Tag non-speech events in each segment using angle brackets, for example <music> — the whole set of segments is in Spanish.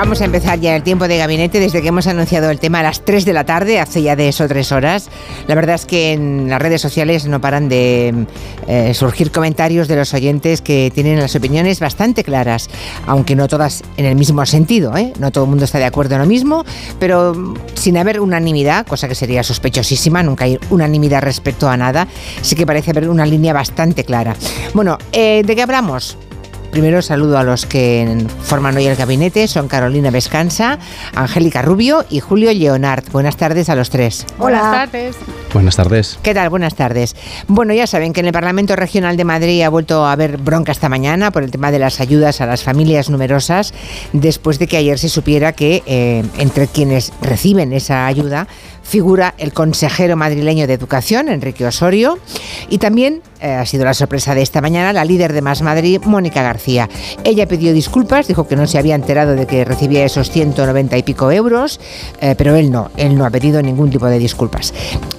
Vamos a empezar ya el tiempo de gabinete desde que hemos anunciado el tema a las 3 de la tarde, hace ya de eso tres horas. La verdad es que en las redes sociales no paran de eh, surgir comentarios de los oyentes que tienen las opiniones bastante claras, aunque no todas en el mismo sentido. ¿eh? No todo el mundo está de acuerdo en lo mismo, pero sin haber unanimidad, cosa que sería sospechosísima, nunca hay unanimidad respecto a nada, sí que parece haber una línea bastante clara. Bueno, eh, ¿de qué hablamos? Primero saludo a los que forman hoy el gabinete, son Carolina Vescanza, Angélica Rubio y Julio Leonard. Buenas tardes a los tres. Buenas tardes. Buenas tardes. ¿Qué tal? Buenas tardes. Bueno, ya saben que en el Parlamento Regional de Madrid ha vuelto a haber bronca esta mañana por el tema de las ayudas a las familias numerosas, después de que ayer se supiera que eh, entre quienes reciben esa ayuda figura el consejero madrileño de Educación, Enrique Osorio, y también eh, ha sido la sorpresa de esta mañana la líder de Más Madrid, Mónica García. Ella pidió disculpas, dijo que no se había enterado de que recibía esos 190 y pico euros, eh, pero él no, él no ha pedido ningún tipo de disculpas.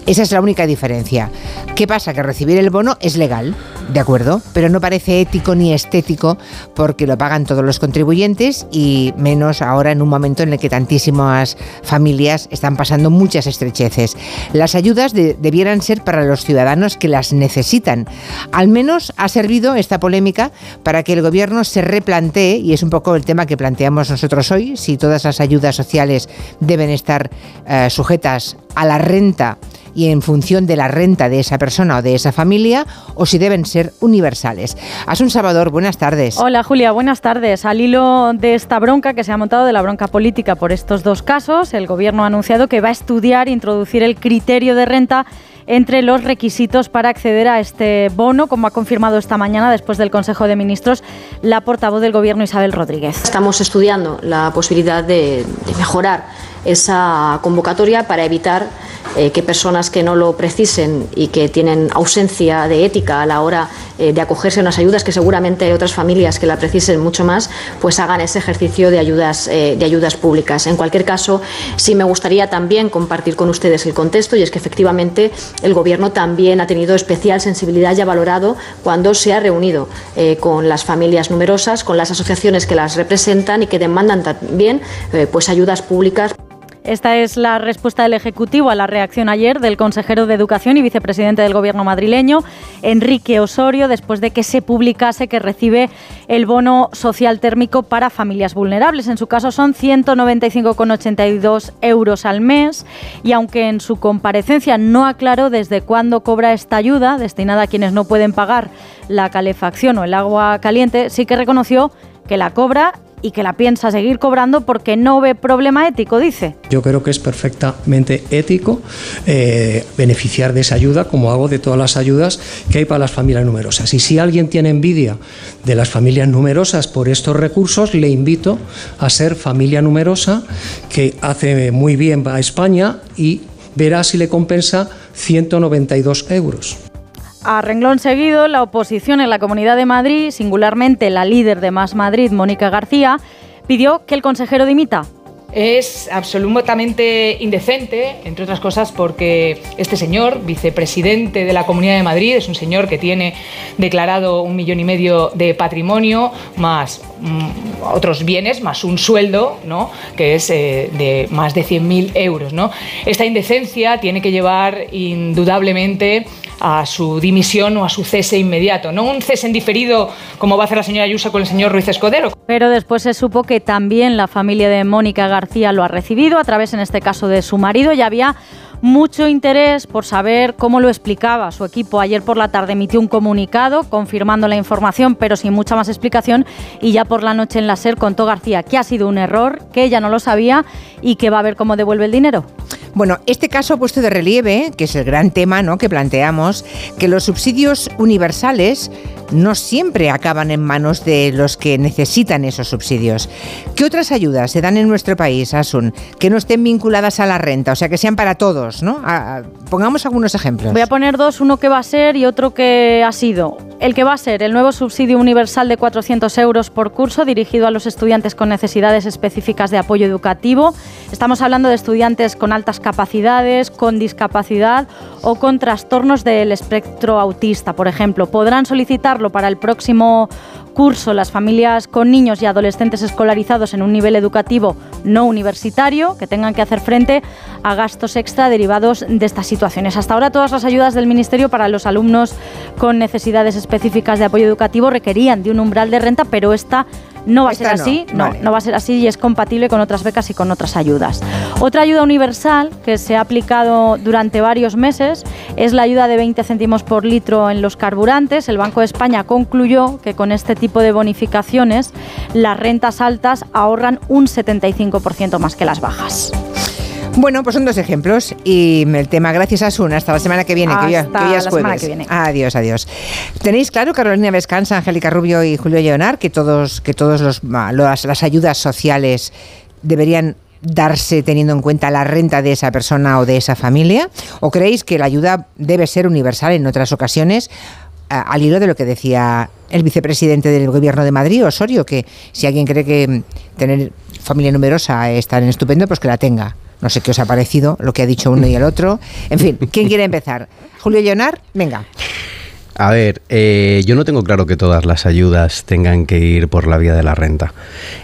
Esa es la única diferencia. ¿Qué pasa? Que recibir el bono es legal, de acuerdo, pero no parece ético ni estético porque lo pagan todos los contribuyentes y menos ahora en un momento en el que tantísimas familias están pasando muchas estrecheces. Las ayudas debieran ser para los ciudadanos que las necesitan. Al menos ha servido esta polémica para que el gobierno se replantee, y es un poco el tema que planteamos nosotros hoy, si todas las ayudas sociales deben estar eh, sujetas a la renta y en función de la renta de esa persona o de esa familia o si deben ser universales. Asun Salvador, buenas tardes. Hola Julia, buenas tardes. Al hilo de esta bronca que se ha montado de la bronca política por estos dos casos, el Gobierno ha anunciado que va a estudiar introducir el criterio de renta entre los requisitos para acceder a este bono, como ha confirmado esta mañana después del Consejo de Ministros la portavoz del Gobierno Isabel Rodríguez. Estamos estudiando la posibilidad de, de mejorar esa convocatoria para evitar eh, que personas que no lo precisen y que tienen ausencia de ética a la hora eh, de acogerse a unas ayudas, que seguramente hay otras familias que la precisen mucho más, pues hagan ese ejercicio de ayudas, eh, de ayudas públicas. En cualquier caso, sí me gustaría también compartir con ustedes el contexto y es que efectivamente el Gobierno también ha tenido especial sensibilidad y ha valorado cuando se ha reunido con las familias numerosas, con las asociaciones que las representan y que demandan también pues ayudas públicas. Esta es la respuesta del Ejecutivo a la reacción ayer del consejero de Educación y vicepresidente del Gobierno madrileño, Enrique Osorio, después de que se publicase que recibe el bono social térmico para familias vulnerables. En su caso son 195,82 euros al mes y aunque en su comparecencia no aclaró desde cuándo cobra esta ayuda destinada a quienes no pueden pagar la calefacción o el agua caliente, sí que reconoció que la cobra y que la piensa seguir cobrando porque no ve problema ético, dice. Yo creo que es perfectamente ético eh, beneficiar de esa ayuda, como hago de todas las ayudas que hay para las familias numerosas. Y si alguien tiene envidia de las familias numerosas por estos recursos, le invito a ser familia numerosa, que hace muy bien a España y verá si le compensa 192 euros. A renglón seguido, la oposición en la Comunidad de Madrid, singularmente la líder de Más Madrid, Mónica García, pidió que el consejero dimita es absolutamente indecente, entre otras cosas porque este señor, vicepresidente de la Comunidad de Madrid, es un señor que tiene declarado un millón y medio de patrimonio, más mm, otros bienes, más un sueldo, ¿no? que es eh, de más de 100.000 euros. Esta indecencia tiene que llevar indudablemente a su dimisión o a su cese inmediato, no un cese en diferido como va a hacer la señora Ayuso con el señor Ruiz Escodero. Pero después se supo que también la familia de Mónica García lo ha recibido a través, en este caso, de su marido. Ya había mucho interés por saber cómo lo explicaba su equipo. Ayer por la tarde emitió un comunicado confirmando la información, pero sin mucha más explicación. Y ya por la noche en la SER contó García que ha sido un error, que ella no lo sabía y que va a ver cómo devuelve el dinero. Bueno, este caso ha puesto de relieve, que es el gran tema ¿no? que planteamos, que los subsidios universales no siempre acaban en manos de los que necesitan esos subsidios. ¿Qué otras ayudas se dan en nuestro país, Asun, que no estén vinculadas a la renta, o sea, que sean para todos? ¿no? pongamos algunos ejemplos. Voy a poner dos, uno que va a ser y otro que ha sido. El que va a ser el nuevo subsidio universal de 400 euros por curso dirigido a los estudiantes con necesidades específicas de apoyo educativo. Estamos hablando de estudiantes con altas capacidades, con discapacidad o con trastornos del espectro autista, por ejemplo. Podrán solicitar para el próximo curso las familias con niños y adolescentes escolarizados en un nivel educativo no universitario que tengan que hacer frente a gastos extra derivados de estas situaciones. Hasta ahora todas las ayudas del Ministerio para los alumnos con necesidades específicas de apoyo educativo requerían de un umbral de renta, pero esta no va a ser así, no, no va a ser así y es compatible con otras becas y con otras ayudas. Otra ayuda universal que se ha aplicado durante varios meses es la ayuda de 20 céntimos por litro en los carburantes. El Banco de España concluyó que con este tipo de bonificaciones las rentas altas ahorran un 75% más que las bajas. Bueno, pues son dos ejemplos y el tema gracias a Sun hasta la semana que viene, que ya, es jueves. Adiós, adiós. Tenéis claro, Carolina Vescanza, Angélica Rubio y Julio Leonar, que todos, que todos los, las ayudas sociales deberían darse teniendo en cuenta la renta de esa persona o de esa familia? ¿O creéis que la ayuda debe ser universal en otras ocasiones? al hilo de lo que decía el vicepresidente del gobierno de Madrid, Osorio, que si alguien cree que tener familia numerosa es tan estupendo, pues que la tenga. No sé qué os ha parecido lo que ha dicho uno y el otro. En fin, ¿quién quiere empezar? Julio Leonar, venga. A ver, eh, yo no tengo claro que todas las ayudas tengan que ir por la vía de la renta.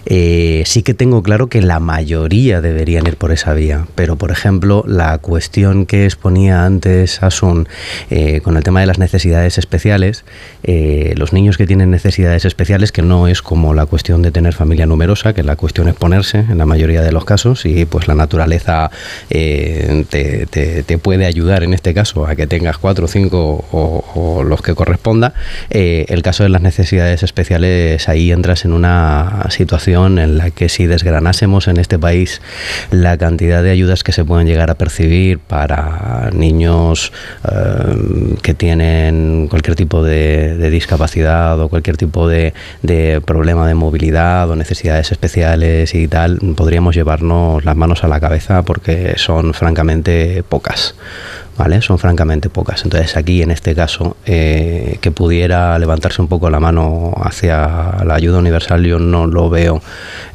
Eh, sí que tengo claro que la mayoría deberían ir por esa vía. Pero, por ejemplo, la cuestión que exponía antes Asun eh, con el tema de las necesidades especiales, los niños que tienen necesidades especiales, que no es como la cuestión de tener familia numerosa, que la cuestión es ponerse en la mayoría de los casos, y pues la naturaleza te, puede ayudar en este caso a que tengas cuatro, cinco o, o los que corresponda. Eh, el caso de las necesidades especiales, ahí entras en una situación en la que si desgranásemos en este país la cantidad de ayudas que se pueden llegar a percibir para niños eh, que tienen cualquier tipo de, discapacidad o cualquier tipo de, de problema de movilidad o necesidades especiales y tal, podríamos llevarnos las manos a la cabeza porque son francamente pocas. ¿Vale? Son francamente pocas. Entonces aquí, en este caso, eh, que pudiera levantarse un poco la mano hacia la ayuda universal, yo no lo veo,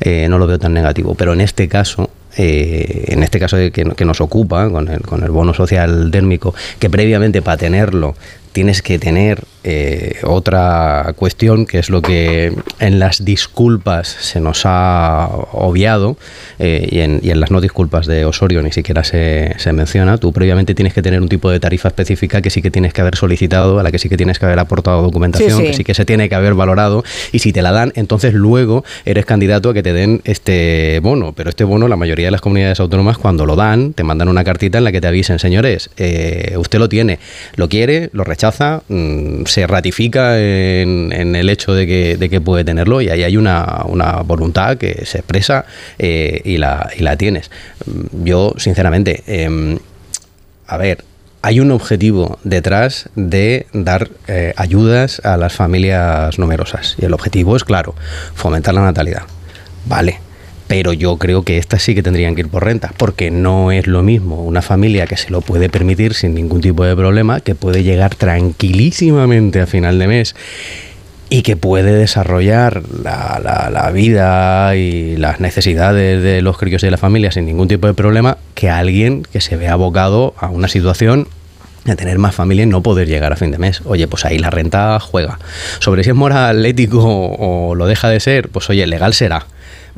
eh, no lo veo tan negativo. Pero en este caso, eh, en este caso que, que, nos ocupa, con el, con el bono social térmico, que previamente para tenerlo tienes que tener eh, otra cuestión, que es lo que en las disculpas se nos ha obviado, eh, y, en, las no disculpas de Osorio ni siquiera se, menciona. Tú previamente tienes que tener un tipo de tarifa específica que sí que tienes que haber solicitado, a la que sí que tienes que haber aportado documentación, que sí que se tiene que haber valorado, y si te la dan, entonces luego eres candidato a que te den este bono. Pero este bono, la mayoría de las comunidades autónomas, cuando lo dan, te mandan una cartita en la que te avisen, señores, eh, usted lo tiene, lo quiere, lo rechaza Mm, se ratifica en, el hecho de que, puede tenerlo y ahí hay una, voluntad que se expresa eh, y, la, tienes. Mm, yo, sinceramente, em, a ver, hay un objetivo detrás de dar eh, ayudas a las familias numerosas y el objetivo es claro, fomentar la natalidad. Vale, pero yo creo que estas sí que tendrían que ir por renta, porque no es lo mismo una familia que se lo puede permitir sin ningún tipo de problema, que puede llegar tranquilísimamente a final de mes y que puede desarrollar la, vida y las necesidades de los críos y de la familia sin ningún tipo de problema, que alguien que se ve abocado a una situación de tener más familia y no poder llegar a fin de mes. Oye, pues ahí la renta juega. Sobre si es moral, ético o lo deja de ser, pues oye, legal será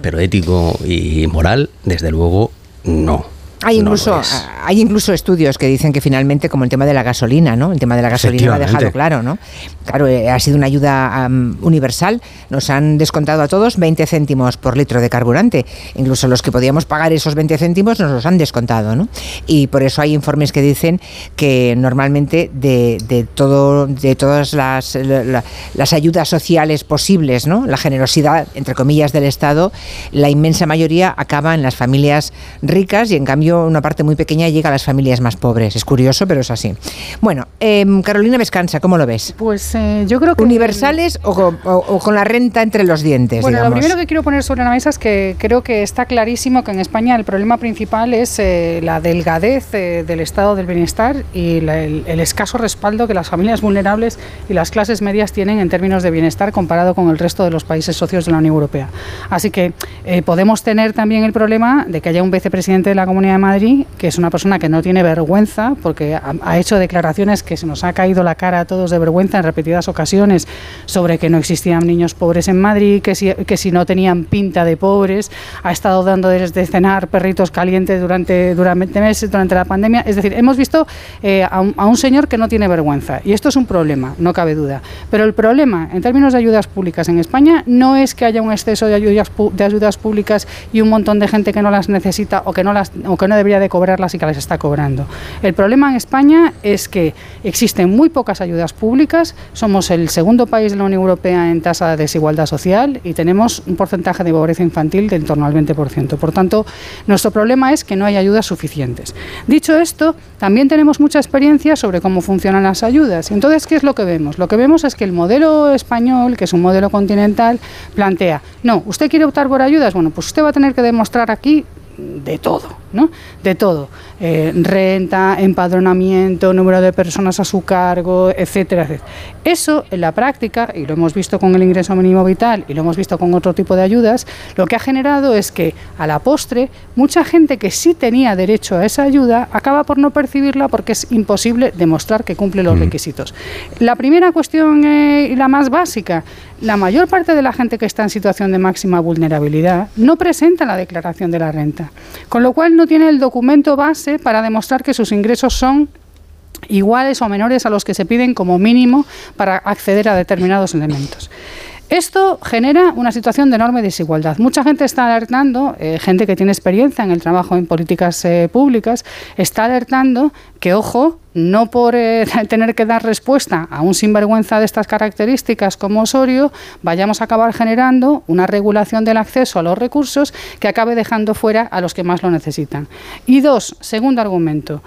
pero ético y moral, desde luego, no. Hay incluso, hay incluso estudios que dicen que finalmente, como el tema de la gasolina, ¿no? El tema de la gasolina lo ha dejado claro, ¿no? Claro, eh, ha sido una ayuda universal. Nos han descontado a todos 20 céntimos por litro de carburante. Incluso los que podíamos pagar esos 20 céntimos nos los han descontado, ¿no? Y por eso hay informes que dicen que normalmente de, de todo, de todas las, las ayudas sociales posibles, ¿no? La generosidad, entre comillas, del Estado, la inmensa mayoría acaba en las familias ricas y en cambio una parte muy pequeña llega a las familias más pobres. Es curioso, pero es así. Bueno, em, Carolina Vescanza, ¿cómo lo ves? Pues eh, yo creo que... ¿Universales o, con la renta entre los dientes? Bueno, lo primero que quiero poner sobre la mesa es que creo que está clarísimo que en España el problema principal es eh, la delgadez eh, del estado del bienestar y el, el escaso respaldo que las familias vulnerables y las clases medias tienen en términos de bienestar comparado con el resto de los países socios de la Unión Europea. Así que podemos tener también el problema de que haya un vicepresidente de la Comunidad de Madrid, que es una persona que no tiene vergüenza, porque ha, hecho declaraciones que se nos ha caído la cara a todos de vergüenza en repetidas ocasiones sobre que no existían niños pobres en Madrid, que si, que si no tenían pinta de pobres, ha estado dando desde cenar perritos calientes durante, durante meses, durante la pandemia. Es decir, hemos visto eh, a, un, a un señor que no tiene vergüenza. Y esto es un problema, no cabe duda. Pero el problema, en términos de ayudas públicas en España, no es que haya un exceso de ayudas, de ayudas públicas y un montón de gente que no las necesita o que no, las, o que no debería de cobrarlas y que las está cobrando. El problema en España es que existen muy pocas ayudas públicas, somos el segundo país de la Unión Europea en tasa de desigualdad social y tenemos un porcentaje de pobreza infantil de en torno al 20%. Por tanto, nuestro problema es que no hay ayudas suficientes. Dicho esto, también tenemos mucha experiencia sobre cómo funcionan las ayudas. Entonces, ¿qué es lo que vemos? Lo que vemos es que el modelo español, que es un modelo continental, plantea, no, usted quiere optar por ayudas, bueno, pues usted va a tener que demostrar aquí de todo, ¿no? De todo. Eh, renta, empadronamiento, número de personas a su cargo, etcétera, etcétera. Eso, en la práctica, y lo hemos visto con el ingreso mínimo vital y lo hemos visto con otro tipo de ayudas, lo que ha generado es que, a la postre, mucha gente que sí tenía derecho a esa ayuda acaba por no percibirla porque es imposible demostrar que cumple los requisitos. La primera cuestión eh, y la más básica, la mayor parte de la gente que está en situación de máxima vulnerabilidad no presenta la declaración de la renta, con lo cual no tiene el documento base para demostrar que sus ingresos son iguales o menores a los que se piden como mínimo para acceder a determinados elementos. Esto genera una situación de enorme desigualdad. Mucha gente está alertando, eh, gente que tiene experiencia en el trabajo en políticas eh, públicas, está alertando que, ojo, no por eh, <laughs> tener que dar respuesta a un sinvergüenza de estas características como Osorio, vayamos a acabar generando una regulación del acceso a los recursos que acabe dejando fuera a los que más lo necesitan. Y dos, segundo argumento,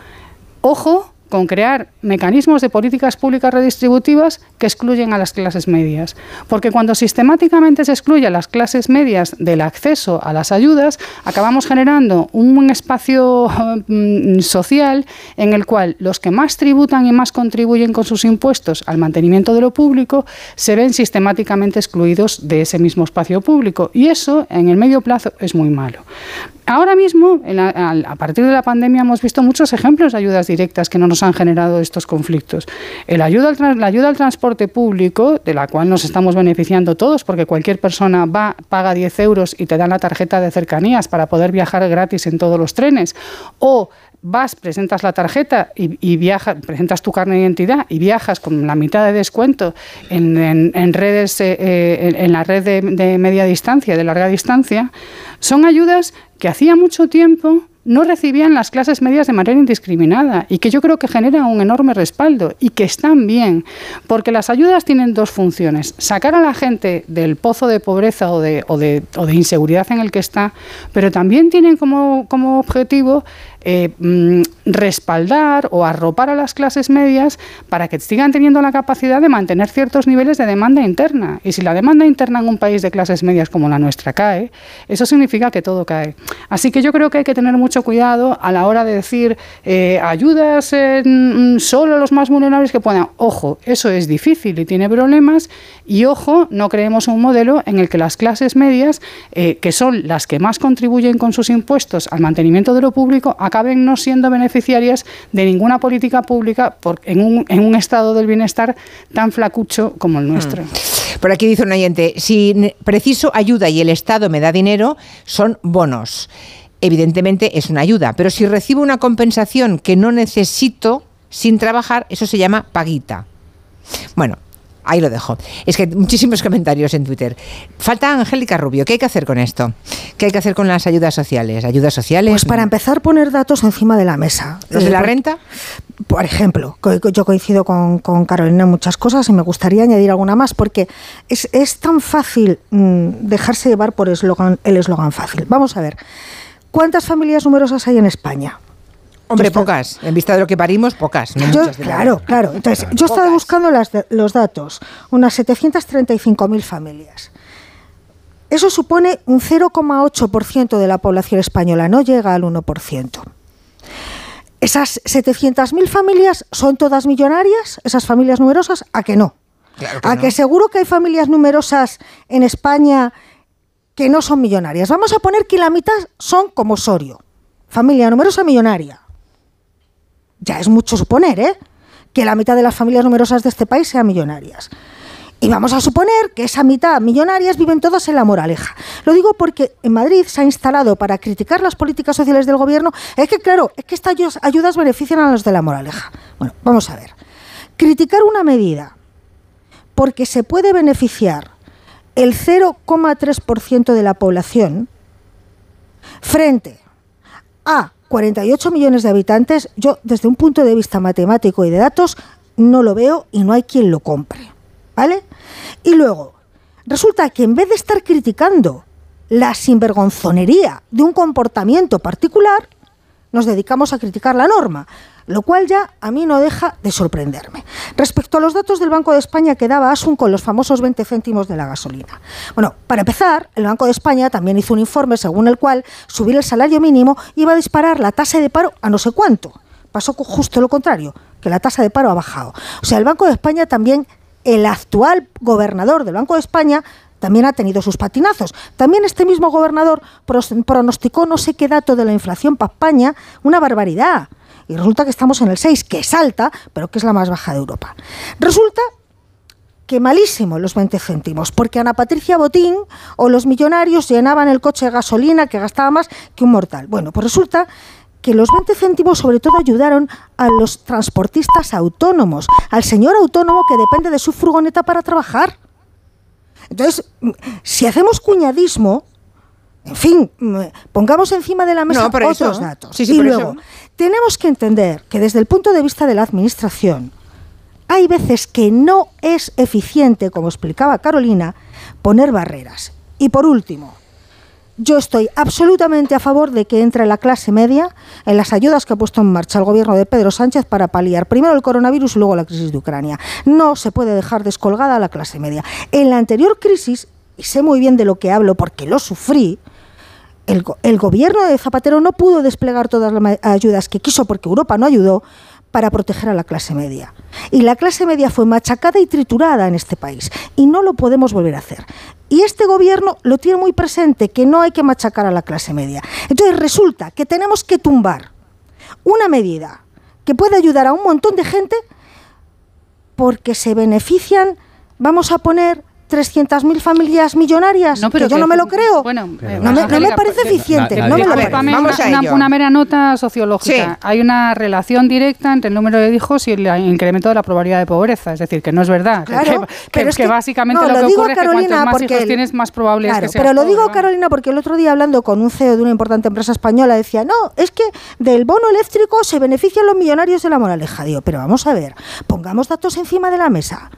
ojo con crear mecanismos de políticas públicas redistributivas que excluyen a las clases medias. Porque cuando sistemáticamente se excluye a las clases medias del acceso a las ayudas, acabamos generando un espacio <laughs> mm, social en el cual los que más tributan y más contribuyen con sus impuestos al mantenimiento de lo público se ven sistemáticamente excluidos de ese mismo espacio público. Y eso, en el medio plazo, es muy malo. Ahora mismo, a, partir de la pandemia, hemos visto muchos ejemplos de ayudas directas que no nos han generado estos conflictos. El ayuda la ayuda al transporte público, de la cual nos estamos beneficiando todos, porque cualquier persona va, paga 10 euros y te dan la tarjeta de cercanías para poder viajar gratis en todos los trenes, o vas, presentas la tarjeta y, viajas, presentas tu carne de identidad y viajas con la mitad de descuento en, redes, eh, eh, en, la red de media distancia, de larga distancia, son ayudas que hacía mucho tiempo no recibían las clases medias de manera indiscriminada y que yo creo que generan un enorme respaldo y que están bien, porque las ayudas tienen dos funciones, sacar a la gente del pozo de pobreza o de, o de, o de inseguridad en el que está, pero también tienen como, como objetivo eh, mm, respaldar o arropar a las clases medias para que sigan teniendo la capacidad de mantener ciertos niveles de demanda interna. Y si la demanda interna en un país de clases medias como la nuestra cae, eso significa que todo cae. Así que yo creo que hay que tener mucho cuidado a la hora de decir eh, ayudas mm, solo a los más vulnerables que puedan. Ojo, eso es difícil y tiene problemas. Y ojo, no creemos un modelo en el que las clases medias, eh, que son las que más contribuyen con sus impuestos al mantenimiento de lo público, acaben no siendo beneficiarias de ninguna política pública por, en, un, en, un, estado del bienestar tan flacucho como el nuestro. Hmm. Por aquí dice un oyente, si preciso ayuda y el Estado me da dinero, son bonos. Evidentemente es una ayuda, pero si recibo una compensación que no necesito sin trabajar, eso se llama paguita. Bueno, Ahí lo dejo. Es que muchísimos <laughs> comentarios en Twitter. Falta Angélica Rubio. ¿Qué hay que hacer con esto? ¿Qué hay que hacer con las ayudas sociales? ¿Ayudas sociales? Pues para empezar, poner datos encima de la mesa. ¿Los de la renta? Por ejemplo, yo coincido con, Carolina en muchas cosas y me gustaría añadir alguna más porque es, tan fácil mm, dejarse llevar por el eslogan fácil. Vamos a ver. ¿Cuántas familias numerosas hay en España? Hombre, pocas. En vista de lo que parimos, pocas. claro, claro. Entonces, yo estaba buscando los datos. Unas 735.000 familias. Eso supone un 0,8% de la población española, no llega al 1%. ¿Esas 700.000 familias son todas millonarias? ¿Esas familias numerosas? ¿A que no? ¿A que seguro que hay familias numerosas en España que no son millonarias? Vamos a poner que la mitad son como Osorio familia numerosa millonaria. Ya es mucho suponer, ¿eh? Que la mitad de las familias numerosas de este país sean millonarias. Y vamos a suponer que esa mitad millonarias viven todas en la moraleja. Lo digo porque en Madrid se ha instalado para criticar las políticas sociales del gobierno. Es que, claro, es que estas ayudas benefician a los de la moraleja. Bueno, vamos a ver. Criticar una medida porque se puede beneficiar el 0,3% de la población frente a 48 millones de habitantes, yo desde un punto de vista matemático y de datos no lo veo y no hay quien lo compre. ¿Vale? Y luego, resulta que en vez de estar criticando la sinvergonzonería de un comportamiento particular, nos dedicamos a criticar la norma, lo cual ya a mí no deja de sorprenderme. Respecto a los datos del Banco de España que daba Asun con los famosos 20 céntimos de la gasolina. Bueno, para empezar, el Banco de España también hizo un informe según el cual subir el salario mínimo iba a disparar la tasa de paro a no sé cuánto. Pasó justo lo contrario, que la tasa de paro ha bajado. O sea, el Banco de España también el actual gobernador del Banco de España también ha tenido sus patinazos. También este mismo gobernador pronosticó no sé qué dato de la inflación para España, una barbaridad. Y resulta que estamos en el 6, que es alta, pero que es la más baja de Europa. Resulta que malísimo los 20 céntimos, porque Ana Patricia Botín o los millonarios llenaban el coche de gasolina que gastaba más que un mortal. Bueno, pues resulta que los 20 céntimos sobre todo ayudaron a los transportistas autónomos, al señor autónomo que depende de su furgoneta para trabajar. Entonces, si hacemos cuñadismo, en fin, pongamos encima de la mesa otros datos. y luego, tenemos que entender que desde el punto de vista de la administración, hay veces que no es eficiente, como explicaba Carolina, poner barreras. Y por último, yo estoy absolutamente a favor de que entre la clase media en las ayudas que ha puesto en marcha el gobierno de Pedro Sánchez para paliar primero el coronavirus y luego la crisis de Ucrania. No se puede dejar descolgada a la clase media. En la anterior crisis, y sé muy bien de lo que hablo porque lo sufrí, el, el gobierno de Zapatero no pudo desplegar todas las ayudas que quiso porque Europa no ayudó para proteger a la clase media. Y la clase media fue machacada y triturada en este país. Y no lo podemos volver a hacer. Y este gobierno lo tiene muy presente, que no hay que machacar a la clase media. Entonces resulta que tenemos que tumbar una medida que puede ayudar a un montón de gente porque se benefician, vamos a poner 300.000 familias millonarias, no, pero que yo no me lo creo. Bueno, no, me, parece eficiente. no me lo Vamos una, una, una, mera nota sociológica. Hay una relación directa entre el número de hijos y el incremento de la probabilidad de pobreza. Es decir, que no es verdad. Claro, que, pero es que, básicamente lo, que ocurre es que hijos tienes, más probable es que Pero lo digo, Carolina, porque el otro día hablando con un CEO de una importante empresa española decía, no, es que del bono eléctrico se benefician los millonarios de la moraleja. Digo, pero vamos a ver, pongamos datos encima de la mesa.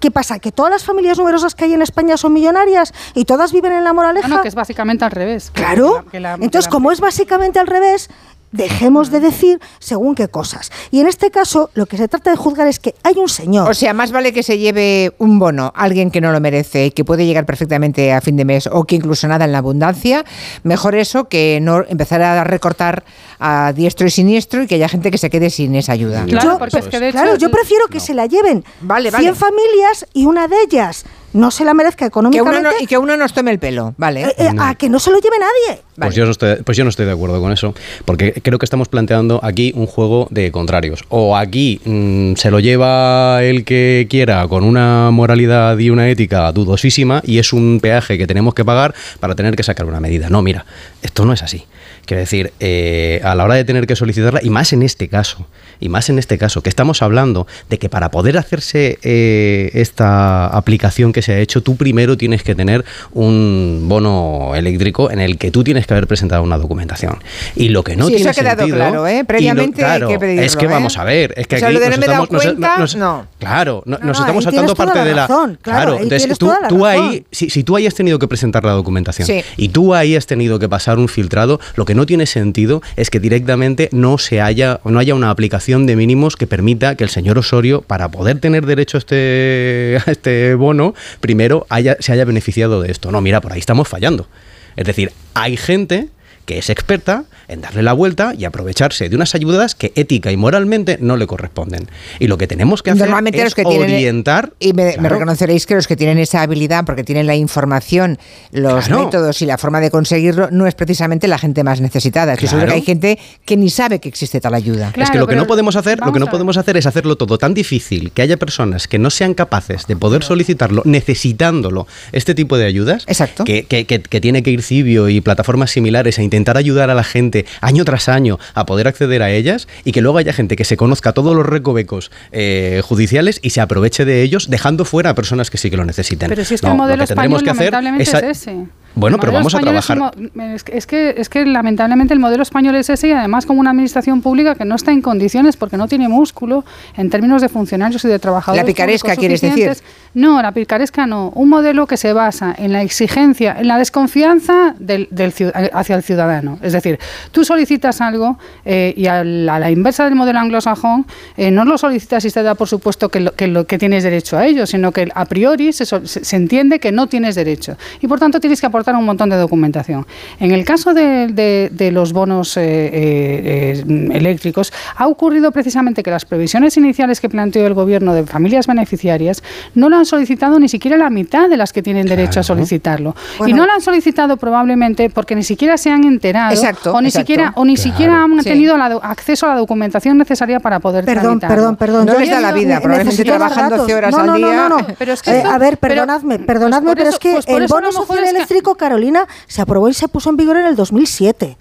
¿Qué pasa? ¿Que todas las familias numerosas que hay en España son millonarias y todas viven en la moraleja? No, que es básicamente al revés. Claro. Entonces, como es básicamente al revés, dejemos de decir según qué cosas. Y en este caso, lo que se trata de juzgar es que hay un señor. O sea, más vale que se lleve un bono alguien que no lo merece y que puede llegar perfectamente a fin de mes o que incluso nada en la abundancia. Mejor eso que no empezar a recortar a diestro y siniestro y que haya gente que se quede sin esa ayuda. Claro, yo, yo prefiero que se la lleven vale, 100 familias y una de ellas no se la merezca económicamente. y que uno nos tome el pelo, ¿vale? Eh, eh, a que no se lo lleve nadie. Pues, yo no estoy, pues yo no estoy de acuerdo con eso, porque creo que estamos planteando aquí un juego de contrarios. O aquí mm, se lo lleva el que quiera con una moralidad y una ética dudosísima y es un peaje que tenemos que pagar para tener que sacar una medida. No, mira, esto no es así. Quiero decir, eh, a la hora de tener que solicitarla, y más en este caso, y más en este caso, que estamos hablando de que para poder hacerse eh, esta aplicación que se ha hecho, tú primero tienes que tener un bono eléctrico en el que tú tienes que haber presentado una documentación. Y lo que no tiene eso ha quedado claro, ¿eh? Previamente hay que pedirlo, Es que vamos ¿eh? a ver, es que aquí nos estamos, no. Claro, nos estamos saltando parte de la... claro, entonces tú, tú ahí, si, si, tú ahí has tenido que presentar la documentación y tú ahí has tenido que pasar un filtrado, lo que no tiene sentido es que directamente no se haya no haya una aplicación de mínimos que permita que el señor Osorio, para poder tener derecho a este, <laughs> este bono, primero haya, se haya beneficiado de esto. No, mira, por ahí estamos fallando. Es decir, hay gente que es experta en darle la vuelta y aprovecharse de unas ayudas que ética y moralmente no le corresponden. Y lo que tenemos que hacer Normalmente es los que tienen- orientar... Y me, me Claro. reconoceréis que los que tienen esa habilidad, porque tienen la información, los Claro. métodos y la forma de conseguirlo, no es precisamente la gente más necesitada. Seguro que Claro. hay gente que ni sabe que existe tal ayuda. es Claro, que lo que no podemos hacer, lo que no podemos hacer es hacerlo todo tan difícil que haya personas que no sean capaces de poder solicitarlo, necesitándolo, este tipo de ayudas, Exacto. que, que- que- que tiene que ir Cibio y plataformas similares a intentar ayudar a la gente año tras año a poder acceder a ellas y que luego haya gente que se conozca todos los recovecos eh, judiciales y se aproveche de ellos, dejando fuera a personas que sí que lo necesiten. Pero si es que No, el lo modelo que tendremos español que hacer es ese. Bueno, pero vamos a es trabajar. Es que, es, que, es que lamentablemente el modelo español es ese y además como una administración pública que no está en condiciones porque no tiene músculo en términos de funcionarios y de trabajadores. La picaresca, ¿quieres decir? No, la picaresca no. Un modelo que se basa en la exigencia, en la desconfianza del, del hacia el ciudadano. Es decir, tú solicitas algo eh, y a la, a la inversa del modelo anglosajón eh, no lo solicitas y te da por supuesto que, lo, que, lo- que tienes derecho a ello, sino que a priori se, sol- se- se entiende que no tienes derecho. Y por tanto tienes que aportar un montón de documentación. En el caso de, de- de los bonos eh, eh, eh, eléctricos, ha ocurrido precisamente que las previsiones iniciales que planteó el gobierno de familias beneficiarias no lo han solicitado ni siquiera la mitad de las que tienen derecho a solicitarlo. y no lo han solicitado probablemente porque ni siquiera se han enterado Exacto, o ni exacto. siquiera o ni Claro. siquiera han Sí. tenido la acceso a la documentación necesaria para poder Perdón, tramitarlo. perdón, perdón. No les da la vida, probablemente necesito dar trabajan datos. 12 horas no, al no, día. No, no, no. Pero es que Eh, esto- a ver, pero- perdonadme, pues perdonadme, por pero eso- es que pues el bono social es Carolina, se aprobó y se puso en vigor en el 2007.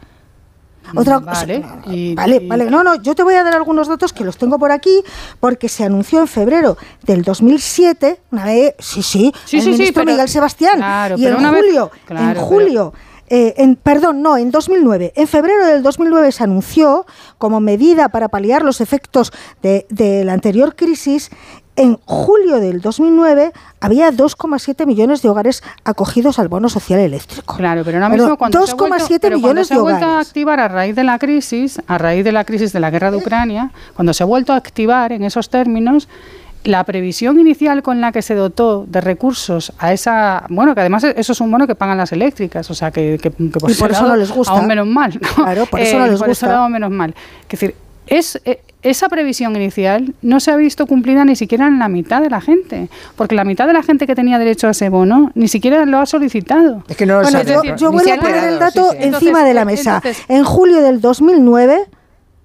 Otra Vale, cosa- y- vale, y- vale. No, no, yo te voy a dar algunos datos que los tengo por aquí porque se anunció en febrero del 2007, una vez, sí, sí, Sí, el sí, sí, ministro pero- Miguel Sebastián claro, y pero en vez- julio, claro, en julio eh, en, perdón, no, en 2009. En febrero del 2009 se anunció como medida para paliar los efectos de, de la anterior crisis. En julio del 2009 había 2,7 millones de hogares acogidos al bono social eléctrico. Claro, pero ahora mismo cuando se ha vuelto- 2,7 pero cuando millones se ha vuelto a activar a raíz de la crisis, a raíz de la crisis de la guerra de Ucrania, cuando se ha vuelto a activar en esos términos, la previsión inicial con la que se dotó de recursos a esa, bueno, que además eso es un bono que pagan las eléctricas, o sea que, que, que por, Y por ese eso lado, no les gusta. Aún menos mal. ¿no? Claro, por eso no les por ese gusta. lado menos mal. Es decir, es, eh, esa previsión inicial no se ha visto cumplida ni siquiera en la mitad de la gente, porque la mitad de la gente que tenía derecho a ese bono ni siquiera lo ha solicitado. Es que no lo Bueno, yo, vuelvo a poner el dato sí, sí. encima Entonces, de la eh, mesa. entonces- en julio del 2009,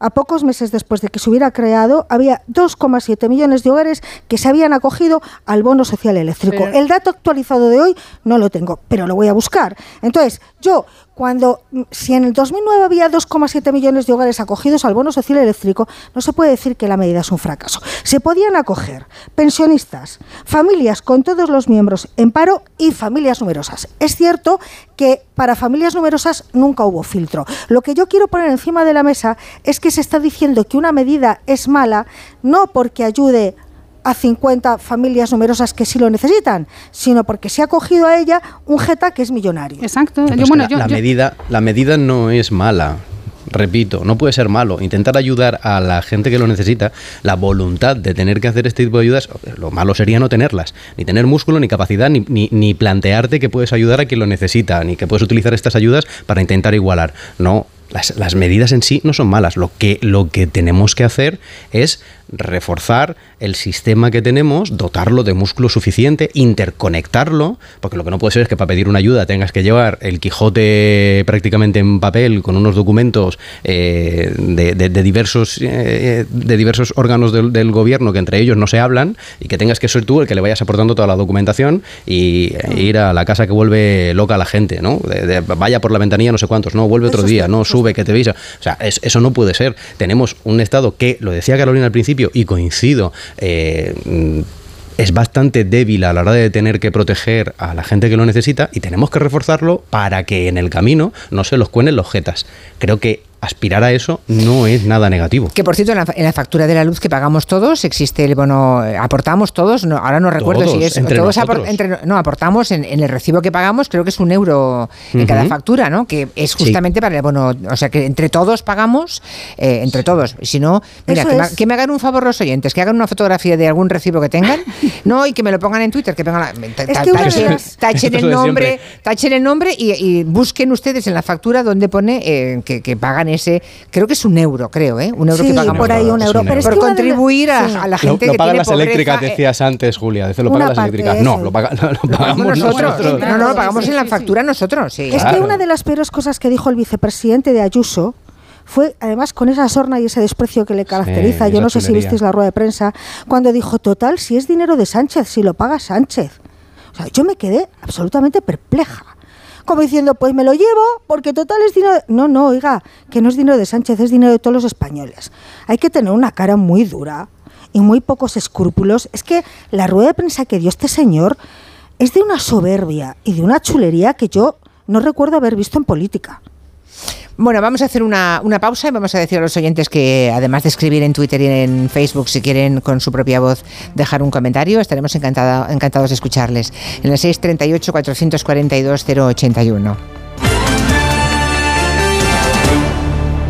a pocos meses después de que se hubiera creado, había 2,7 millones de hogares que se habían acogido al bono social eléctrico. Pero- el dato actualizado de hoy no lo tengo, pero lo voy a buscar. Entonces, yo, cuando, mm, si en el 2009 había 2,7 millones de hogares acogidos al bono social eléctrico, no se puede decir que la medida es un fracaso. Se podían acoger pensionistas, familias con todos los miembros en paro y familias numerosas. Es cierto que para familias numerosas nunca hubo filtro. Lo que yo quiero poner encima de la mesa es que se está diciendo que una medida es mala no porque ayude a 50 familias numerosas que sí lo necesitan, sino porque se ha cogido a ella un jeta que es millonario. Exacto. Pues Yo, que bueno, la, yo- la yo- medida, la medida no es mala. Repito, no puede ser malo. Intentar ayudar a la gente que lo necesita, la voluntad de tener que hacer este tipo de ayudas, lo malo sería no tenerlas. Ni tener músculo, ni capacidad, ni, ni, ni plantearte que puedes ayudar a quien lo necesita, ni que puedes utilizar estas ayudas para intentar igualar. No, las, las medidas en sí no son malas. Lo que, lo que tenemos que hacer es reforzar el sistema que tenemos, dotarlo de músculo suficiente, interconectarlo, porque lo que no puede ser es que para pedir una ayuda tengas que llevar el Quijote prácticamente en papel con unos documentos eh, de, de- de diversos eh, de diversos órganos del, del gobierno que entre ellos no se hablan y que tengas que ser tú el que le vayas aportando toda la documentación y e ir a la casa que vuelve loca a la gente, ¿no? De- vaya por la ventanilla no sé cuántos, no, vuelve otro día, no, eso que te veis. O sea, es- eso no puede ser. Tenemos un Estado que, lo decía Carolina al principio, y coincido, eh, es bastante débil a la hora de tener que proteger a la gente que lo necesita y tenemos que reforzarlo para que en el camino no se los cuenen los jetas. Creo que aspirar a eso no es nada negativo. Que por cierto, en la, factura de la luz que pagamos todos existe el bono, eh, aportamos todos, no, ahora no recuerdo si es entre todos no, aportamos en, el recibo que pagamos, creo que es un euro en cada factura, ¿no? Que es justamente para el bono, o sea que entre todos pagamos, eh, entre todos. Si no, mira, que me, hagan un favor los oyentes, que hagan una fotografía de algún recibo que tengan, <laughs> no, y que me lo pongan en Twitter, que pongan tachen, el nombre, tachen el nombre y, busquen ustedes en la factura donde pone eh, que, que pagan ese, creo que es un euro, creo, ¿eh? Un euro que pagamos. por ahí un euro. por contribuir a, la gente lo, lo pagan las eléctricas, eh, decías antes, Julia. Dice, lo pagan las eléctricas. No, lo, pagamos nosotros. No, no, lo pagamos en la factura nosotros. Es que una de las peores cosas que dijo el vicepresidente de Ayuso fue además con esa sorna y ese desprecio que le caracteriza, yo no sé si visteis la rueda de prensa, cuando dijo, total, si es dinero de Sánchez, si lo paga Sánchez. O sea, yo me quedé absolutamente perpleja como diciendo, pues me lo llevo porque total es dinero... No, no, oiga, que no es dinero de Sánchez, es dinero de todos los españoles. Hay que tener una cara muy dura y muy pocos escrúpulos. Es que la rueda de prensa que dio este señor es de una soberbia y de una chulería que yo no recuerdo haber visto en política. Bueno, vamos a hacer una, una, pausa y vamos a decir a los oyentes que además de escribir en Twitter y en Facebook, si quieren con su propia voz dejar un comentario, estaremos encantados de escucharles. En el 638 442 081.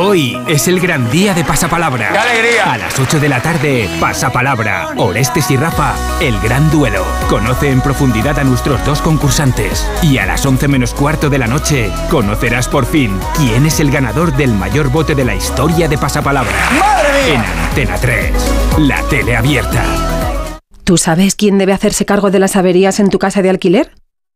Hoy es el gran día de Pasapalabra. ¡Qué alegría! A las 8 de la tarde, Pasapalabra. Orestes y Rafa, el gran duelo. Conoce en profundidad a nuestros dos concursantes y a las 11 menos cuarto de la noche conocerás por fin quién es el ganador del mayor bote de la historia de Pasapalabra. ¡Madre En Antena 3, la tele abierta. ¿Tú sabes quién debe hacerse cargo de las averías en tu casa de alquiler?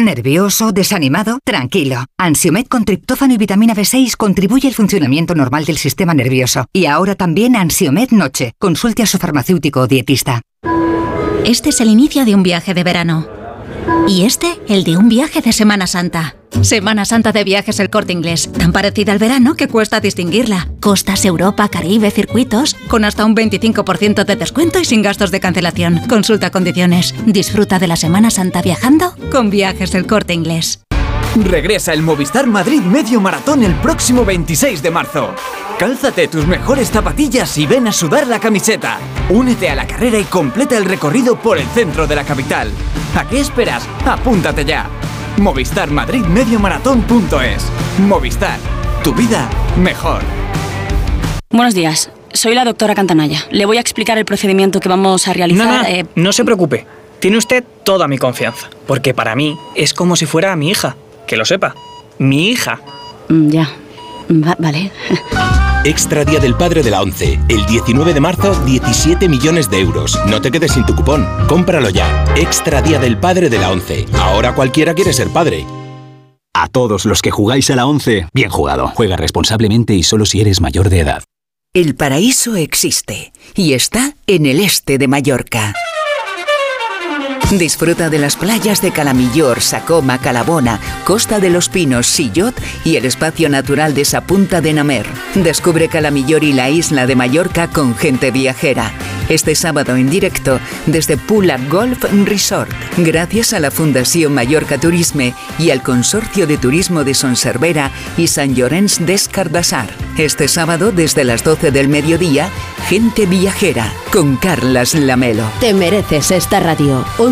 ¿Nervioso? ¿Desanimado? Tranquilo. Ansiomed con triptófano y vitamina B6 contribuye al funcionamiento normal del sistema nervioso. Y ahora también Ansiomed Noche. Consulte a su farmacéutico o dietista. Este es el inicio de un viaje de verano. Y este, el de un viaje de Semana Santa. Semana Santa de Viajes El Corte Inglés, tan parecida al verano que cuesta distinguirla. Costas, Europa, Caribe, circuitos, con hasta un 25% de descuento y sin gastos de cancelación. Consulta condiciones. Disfruta de la Semana Santa viajando con Viajes El Corte Inglés. Regresa el Movistar Madrid Medio Maratón el próximo 26 de marzo. Cálzate tus mejores zapatillas y ven a sudar la camiseta. Únete a la carrera y completa el recorrido por el centro de la capital. ¿A qué esperas? Apúntate ya. Movistar Madrid Mediomaratón.es. Movistar, tu vida mejor. Buenos días, soy la doctora Cantanaya. Le voy a explicar el procedimiento que vamos a realizar. No, no, eh, no se preocupe. Tiene usted toda mi confianza, porque para mí es como si fuera mi hija. Que lo sepa. Mi hija. Mm, ya. vale. <laughs> Extra Día del Padre de la ONCE. El 19 de marzo, 17 millones de euros. No te quedes sin tu cupón. Cómpralo ya. Extra Día del Padre de la ONCE. Ahora cualquiera quiere ser padre. A todos los que jugáis a la ONCE, bien jugado. Juega responsablemente y solo si eres mayor de edad. El paraíso existe y está en el este de Mallorca. Disfruta de las playas de Calamillor, Sacoma, Calabona, Costa de los Pinos, Sillot y el espacio natural de Sapunta de Namer. Descubre Calamillor y la isla de Mallorca con gente viajera. Este sábado en directo desde Pula Golf Resort, gracias a la Fundación Mallorca Turisme y al Consorcio de Turismo de Sonservera y San Llorenç des Cardassar. Este sábado desde las 12 del mediodía, gente viajera con Carlas Lamelo. Te mereces esta radio.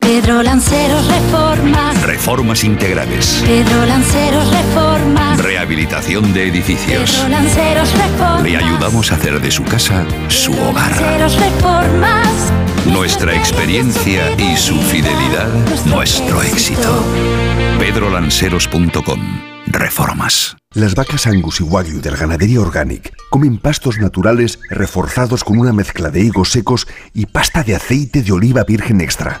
Pedro Lanceros Reformas. Reformas integrales. Pedro Lanceros Reformas. Rehabilitación de edificios. Pedro Lanceros Reformas. Le ayudamos a hacer de su casa su hogar. Lanceros Reformas. Nuestra experiencia y su fidelidad, nuestro éxito. pedrolanceros.com Reformas. Las vacas Angus y Wagyu de la ganadería Organic comen pastos naturales reforzados con una mezcla de higos secos y pasta de aceite de oliva virgen extra.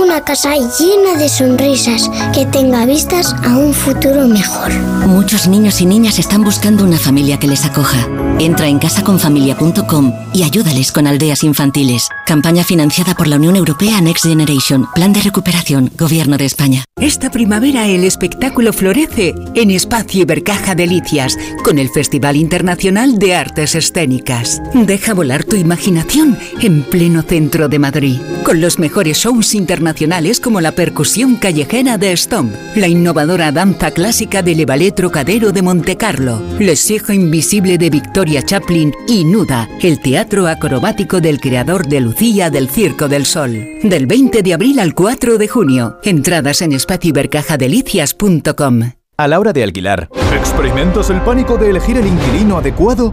Una casa llena de sonrisas que tenga vistas a un futuro mejor. Muchos niños y niñas están buscando una familia que les acoja. Entra en casaconfamilia.com y ayúdales con aldeas infantiles. Campaña financiada por la Unión Europea Next Generation. Plan de recuperación. Gobierno de España. Esta primavera el espectáculo florece en Espacio Ibercaja Delicias con el Festival Internacional de Artes Escénicas. Deja volar tu imaginación en pleno centro de Madrid con los mejores shows internacionales como la percusión callejera de Stomp, la innovadora danza clásica del Ballet Trocadero de Montecarlo, Le Sijo Invisible de Victoria Chaplin y Nuda, el teatro acrobático del creador de Lucía del Circo del Sol. Del 20 de abril al 4 de junio. Entradas en espacioibercajadelicias.com. A la hora de alquilar, ¿experimentas el pánico de elegir el inquilino adecuado?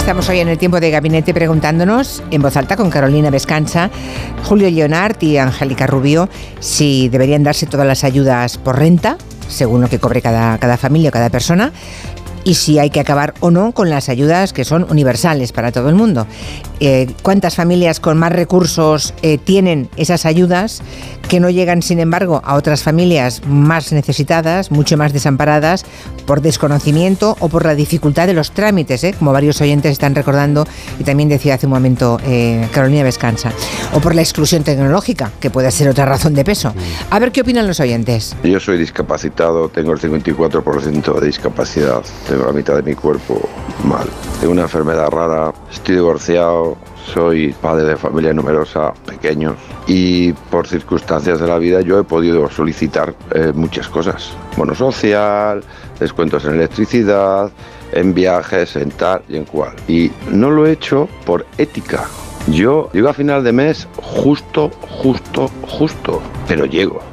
Estamos hoy en el tiempo de gabinete preguntándonos en voz alta con Carolina Vescanza, Julio Leonard y Angélica Rubio si deberían darse todas las ayudas por renta, según lo que cobre cada, cada familia o cada persona, y si hay que acabar o no con las ayudas que son universales para todo el mundo. Eh, ¿Cuántas familias con más recursos eh, tienen esas ayudas que no llegan, sin embargo, a otras familias más necesitadas, mucho más desamparadas, por desconocimiento o por la dificultad de los trámites, eh? como varios oyentes están recordando y también decía hace un momento Carolina Vescanza, o por la exclusión tecnológica, que puede ser otra razón de peso. A ver qué opinan los oyentes. Yo soy discapacitado, tengo el 54% de discapacidad tengo la mitad de mi cuerpo mal. Tengo una enfermedad rara, estoy divorciado, soy padre de familia numerosa, pequeños, y por circunstancias de la vida yo he podido solicitar eh, muchas cosas. Bono social, descuentos en electricidad, en viajes, en tal y en cual. Y no lo he hecho por ética. Yo llego a final de mes justo, justo, justo, pero llego.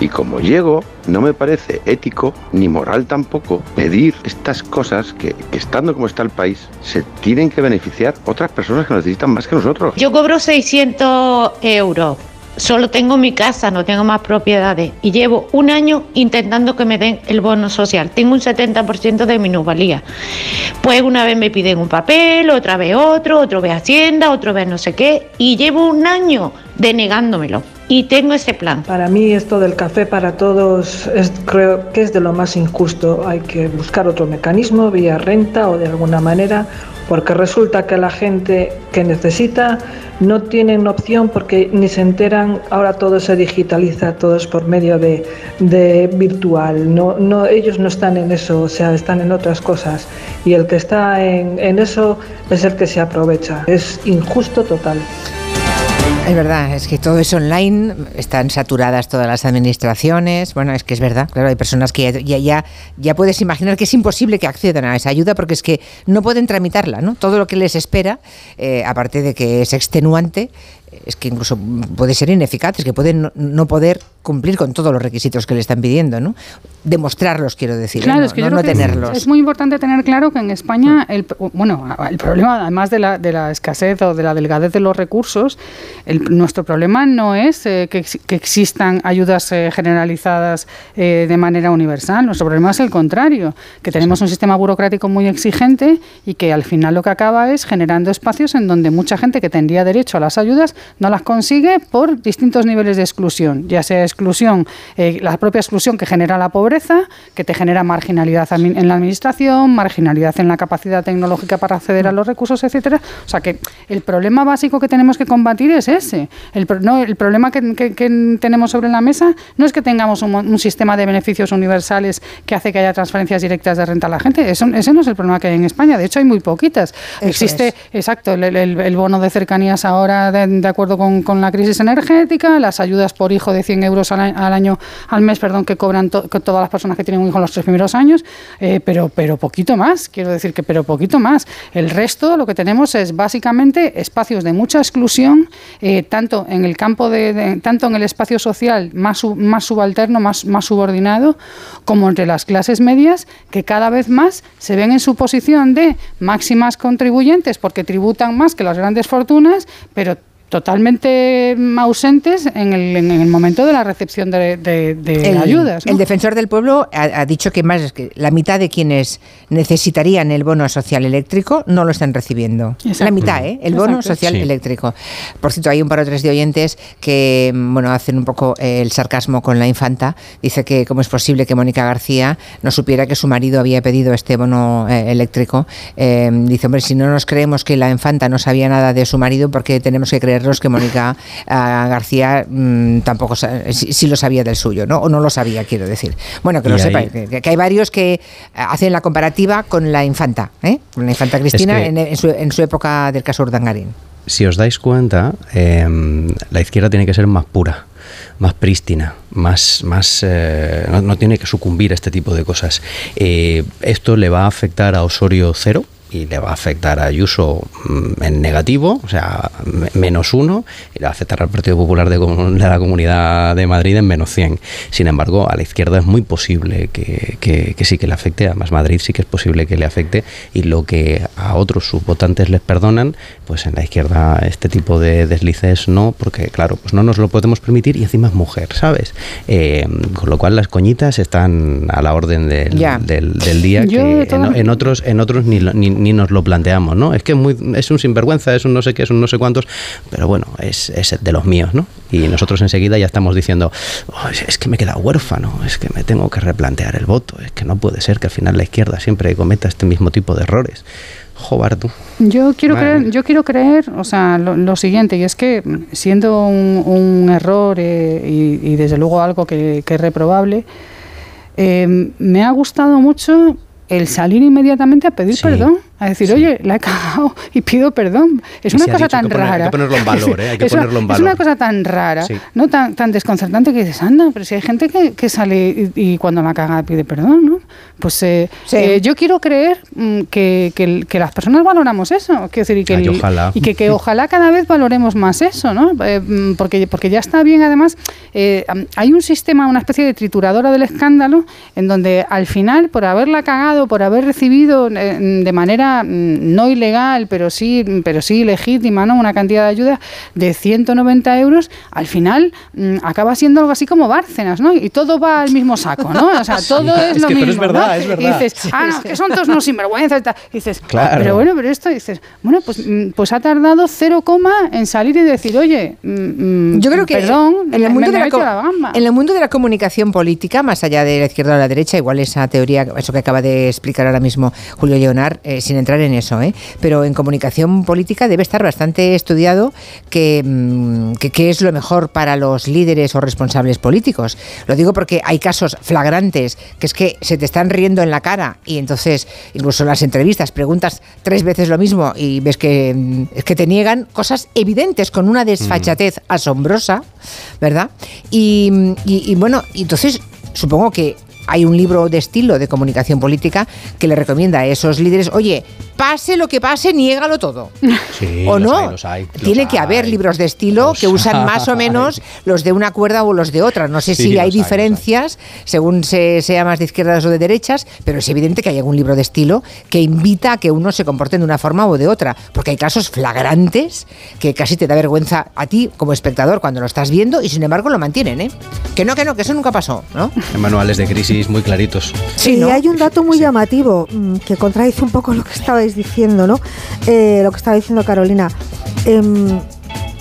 Y como llego, no me parece ético ni moral tampoco pedir estas cosas que, estando como está el país, se tienen que beneficiar otras personas que necesitan más que nosotros. Yo cobro 600 euros. Solo tengo mi casa, no tengo más propiedades. Y llevo un año intentando que me den el bono social. Tengo un 70% de minusvalía. Pues una vez me piden un papel, otra vez otro, otro vez Hacienda, otro vez no sé qué. Y llevo un año denegándomelo y tengo ese plan. Para mí esto del café para todos es, creo que es de lo más injusto. Hay que buscar otro mecanismo vía renta o de alguna manera porque resulta que la gente que necesita no tienen opción porque ni se enteran, ahora todo se digitaliza, todo es por medio de, de, virtual, no, no, ellos no están en eso, o sea, están en otras cosas y el que está en, en eso es el que se aprovecha, es injusto total. Es verdad, es que todo es online, están saturadas todas las administraciones. Bueno, es que es verdad, claro, hay personas que ya, ya, ya puedes imaginar que es imposible que accedan a esa ayuda porque es que no pueden tramitarla, ¿no? Todo lo que les espera, eh, aparte de que es extenuante, es que incluso puede ser ineficaz, es que pueden no, no poder cumplir con todos los requisitos que le están pidiendo, ¿no? Demostrarlos, quiero decir, ¿eh? Claro, no, es que yo no- creo no que es- tenerlos. Es, muy importante tener claro que en España, el, bueno, el problema, además de la, de la escasez o de la delgadez de los recursos, el- nuestro problema no es eh, que, que existan ayudas eh, generalizadas eh, de manera universal. Nuestro problema es el contrario, que tenemos un sistema burocrático muy exigente y que al final lo que acaba es generando espacios en donde mucha gente que tendría derecho a las ayudas no las consigue por distintos niveles de exclusión, ya sea exclusión, eh, la propia exclusión que genera la pobreza, que te genera marginalidad en la administración, marginalidad en la capacidad tecnológica para acceder a los recursos, etcétera. O sea que el problema básico que tenemos que combatir es ese. El, no, el problema que, que- que tenemos sobre la mesa no es que tengamos un, un sistema de beneficios universales que hace que haya transferencias directas de renta a la gente. Eso, ese no es el problema que hay en España. De hecho, hay muy poquitas. Existe, exacto, el, el- el bono de cercanías ahora de, de acuerdo con, con la crisis energética, las ayudas por hijo de 100 euros al, año, al mes, perdón, que cobran todas las personas que tienen un hijo en los tres primeros años, eh, pero, pero poquito más, quiero decir que pero poquito más. El resto lo que tenemos es básicamente espacios de mucha exclusión, eh, tanto en el campo de, de- tanto en el espacio social más, más subalterno, más, más subordinado, como entre las clases medias, que cada vez más se ven en su posición de máximas contribuyentes porque tributan más que las grandes fortunas, pero totalmente ausentes en el, en el momento de la recepción de, de- de el, ayudas. ¿no? el defensor del pueblo ha, ha dicho que más que la mitad de quienes necesitarían el bono social eléctrico no lo están recibiendo. Exacto. La mitad, ¿eh? El bono Exacto. social Sí. eléctrico. Por cierto, hay un par o tres de oyentes que mm, bueno hacen un poco el sarcasmo con la infanta. Dice que cómo es posible que Mónica García no supiera que su marido había pedido este bono eh, eléctrico. Eh, dice, hombre, si no nos creemos que la infanta no sabía nada de su marido, porque tenemos que creernos que Mónica ah, García mm, tampoco sí, sí lo sabía del suyo, ¿no? O no lo sabía, quiero decir. Bueno, que Y lo ahí- sepa, que, que hay varios que hacen la comparativa con la infanta, ¿eh? Con la infanta Cristina que- en, en su, en su época del caso Urdangarín. Si os dais cuenta, eh, la izquierda tiene que ser más pura, más prístina, más, más eh, no, no tiene que sucumbir a este tipo de cosas. Eh, esto le va a afectar a Osorio cero y le va a afectar a Ayuso mm, en negativo, o sea, me- menos uno, y le va a afectar al Partido Popular de, la Comunidad de Madrid en menos 100. Sin embargo, a la izquierda es muy posible que, que- que sí que le afecte, además Madrid sí que es posible que le afecte, y lo que a otros sus votantes les perdonan, pues en la izquierda este tipo de deslices no, porque claro, pues no nos lo podemos permitir y encima es mujer, ¿sabes? Eh, con lo cual las coñitas están a la orden del, del, del día Yo, que en, en otros en otros ni, lo- ni, ni nos lo planteamos, ¿no? Es que es, muy, es un sinvergüenza, es un no sé qué, es un no sé cuántos, pero bueno, es, es de los míos, ¿no? Y nosotros enseguida ya estamos diciendo, "Oh, es- que me he quedado huérfano, es que me tengo que replantear el voto, es que no puede ser que al final la izquierda siempre cometa este mismo tipo de errores. Jobar tú. Yo quiero creer, yo quiero creer, o sea, lo, lo siguiente, y es que siendo un, un error eh, y, y desde luego algo que, que es reprobable, eh, me ha gustado mucho el salir inmediatamente a pedir perdón, a decir, oye, la he cagado <laughs> y pido perdón. Es Y una cosa tan poner- hay rara. que ponerlo en valor, ¿eh? Hay que <laughs> Es una- ponerlo en Es valor. una cosa tan rara, Sí. no tan, tan desconcertante que dices, anda, pero si hay gente que, que sale y, y cuando la caga pide perdón, ¿no? Pues eh, eh, yo quiero creer mm, que, que las personas valoramos eso, quiero decir, y que, Ay, el- ojalá. y que, que <laughs> ojalá cada vez valoremos más eso, ¿no? Eh, mm, porque, porque ya está bien, además, eh, hay un sistema, una especie de trituradora del escándalo, en donde al final, por haberla cagado, por haber recibido eh, de manera mm, no ilegal, pero sí, pero sí legítima, ¿no? Una cantidad de ayuda de 190 euros, al final mm, acaba siendo algo así como Bárcenas, ¿no? Y todo va al mismo saco, ¿no? O sea, todo Sí, es, es lo que- mismo. pero es verdad, ¿no? es verdad. Y dices, ah, no, que son todos unos sinvergüenzas y tal. Y dices, "Ah, Claro. pero bueno, pero esto dices, bueno, pues, mm, pues ha tardado cero coma en salir y decir, oye, mm, mm, Yo creo que perdón, en el, mundo me de la, en el mundo de la comunicación política, más allá de la izquierda o la derecha, igual esa teoría, eso que acaba de explicar ahora mismo Julio Leonard, eh, sin entrar en eso, ¿eh? pero en comunicación política debe estar bastante estudiado que, mm, que qué es lo mejor para los líderes o responsables políticos. Lo digo porque hay casos flagrantes que es que se te están riendo en la cara y entonces incluso en las entrevistas preguntas tres veces lo mismo y ves que, mm, es que te niegan cosas evidentes con una desfachatez asombrosa, ¿verdad? Y, y- y bueno, entonces supongo que hay un libro de estilo de comunicación política que le recomienda a esos líderes, oye, pase lo que pase, niégalo todo. Sí, ¿O los no? hay, los hay, los Tiene que haber libros de estilo que usan más o menos los de una cuerda o los de otra. No sé Sí, si hay. diferencias según se sea más de izquierdas o de derechas, pero es evidente que hay algún libro de estilo que invita a que uno se comporte de una forma o de otra, porque hay casos flagrantes que casi te da vergüenza a ti como espectador cuando lo estás viendo y sin embargo lo mantienen, ¿eh? Que no, que no, que eso nunca pasó, ¿no? En manuales de crisis muy claritos. Sí, hay un dato muy llamativo mm, que contradice un poco lo que estabais diciendo, ¿no? Eh, lo que estaba diciendo Carolina. Em,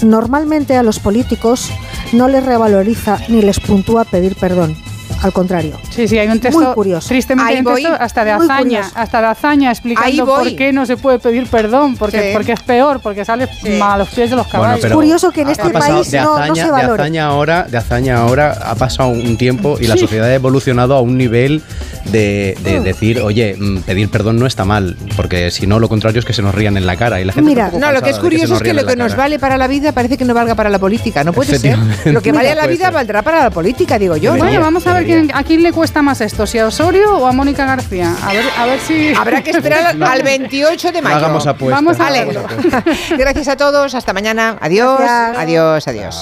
normalmente a los políticos no les revaloriza ni les puntúa pedir perdón. Al contrario. Sí, sí, hay un texto Muy curioso. tristemente hay un voy. texto hasta de Muy hazaña, curioso. hasta de hazaña explicando por qué no se puede pedir perdón, porque, Sí. porque es peor, porque sale a los pies de los caballos. pero curioso que en este país de no- no hazaña, se valore. De hazaña ahora, de hazaña ahora ha pasado un tiempo y la Sí. sociedad ha evolucionado a un nivel de, Mm. de decir, oye, mm, pedir perdón no está mal, porque si no, lo contrario es que se nos rían en la cara y la gente Mira, No, lo que es curioso es que lo que nos cara. vale para la vida parece que no valga para la política. No puede ser. Lo que vale a <laughs> la vida ser. valdrá para la política, digo yo. ¿no? Bueno, vamos a ver. Quién, a quién le cuesta más esto, si a Osorio o a Mónica García. A ver, a ver si. Habrá que esperar <laughs> al- al 28 de No mayo. hagamos apuestas. Vamos a Vale. verlo. <laughs> Gracias a todos. Hasta mañana. Adiós. Gracias. Adiós. Adiós.